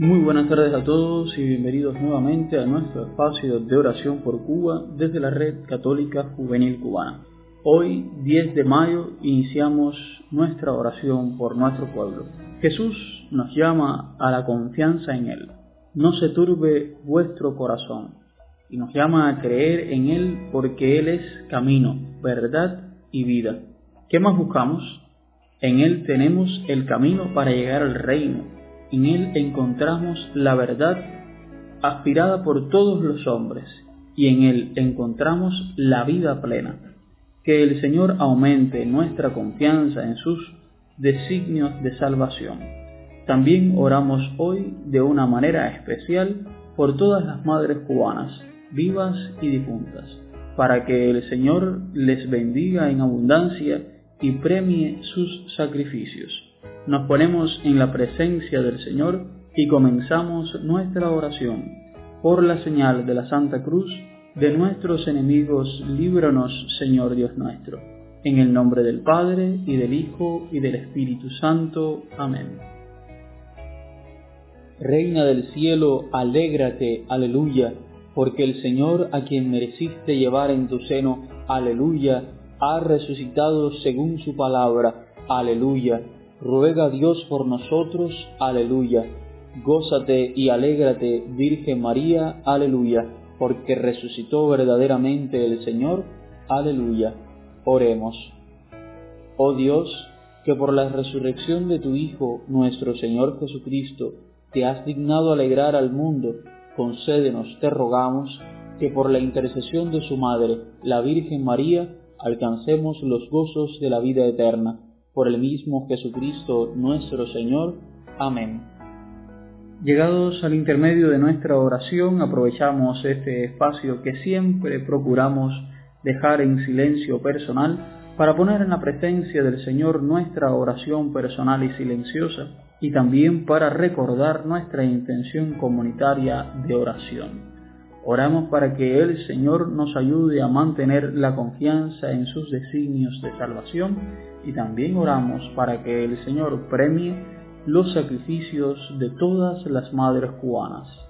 Muy buenas tardes a todos y bienvenidos nuevamente a nuestro espacio de oración por Cuba desde la Red Católica Juvenil Cubana. Hoy, 10 de mayo, iniciamos nuestra oración por nuestro pueblo. Jesús nos llama a la confianza en Él. No se turbe vuestro corazón y nos llama a creer en Él porque Él es camino, verdad y vida. ¿Qué más buscamos? En Él tenemos el camino para llegar al reino en Él encontramos la verdad aspirada por todos los hombres y en Él encontramos la vida plena. Que el Señor aumente nuestra confianza en sus designios de salvación. También oramos hoy de una manera especial por todas las madres cubanas, vivas y difuntas, para que el Señor les bendiga en abundancia y premie sus sacrificios nos ponemos en la presencia del Señor y comenzamos nuestra oración. Por la señal de la Santa Cruz, de nuestros enemigos, líbranos, Señor Dios nuestro. En el nombre del Padre, y del Hijo, y del Espíritu Santo. Amén. Reina del cielo, alégrate, aleluya, porque el Señor a quien mereciste llevar en tu seno, aleluya, ha resucitado según su palabra, aleluya ruega a Dios por nosotros, aleluya. Gózate y alégrate, Virgen María, aleluya, porque resucitó verdaderamente el Señor, aleluya. Oremos. Oh Dios, que por la resurrección de tu Hijo, nuestro Señor Jesucristo, te has dignado alegrar al mundo, concédenos, te rogamos, que por la intercesión de su Madre, la Virgen María, alcancemos los gozos de la vida eterna por el mismo Jesucristo nuestro Señor. Amén. Llegados al intermedio de nuestra oración, aprovechamos este espacio que siempre procuramos dejar en silencio personal para poner en la presencia del Señor nuestra oración personal y silenciosa y también para recordar nuestra intención comunitaria de oración. Oramos para que el Señor nos ayude a mantener la confianza en sus designios de salvación y también oramos para que el Señor premie los sacrificios de todas las madres cubanas.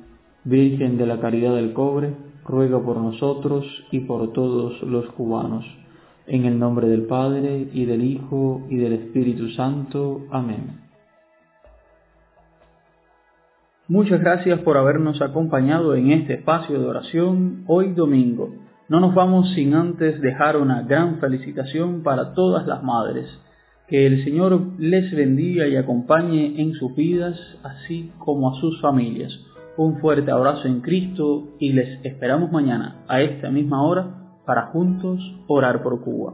Virgen de la Caridad del Cobre, ruega por nosotros y por todos los cubanos. En el nombre del Padre, y del Hijo, y del Espíritu Santo. Amén. Muchas gracias por habernos acompañado en este espacio de oración hoy domingo. No nos vamos sin antes dejar una gran felicitación para todas las madres. Que el Señor les bendiga y acompañe en sus vidas, así como a sus familias. Un fuerte abrazo en Cristo y les esperamos mañana a esta misma hora para juntos orar por Cuba.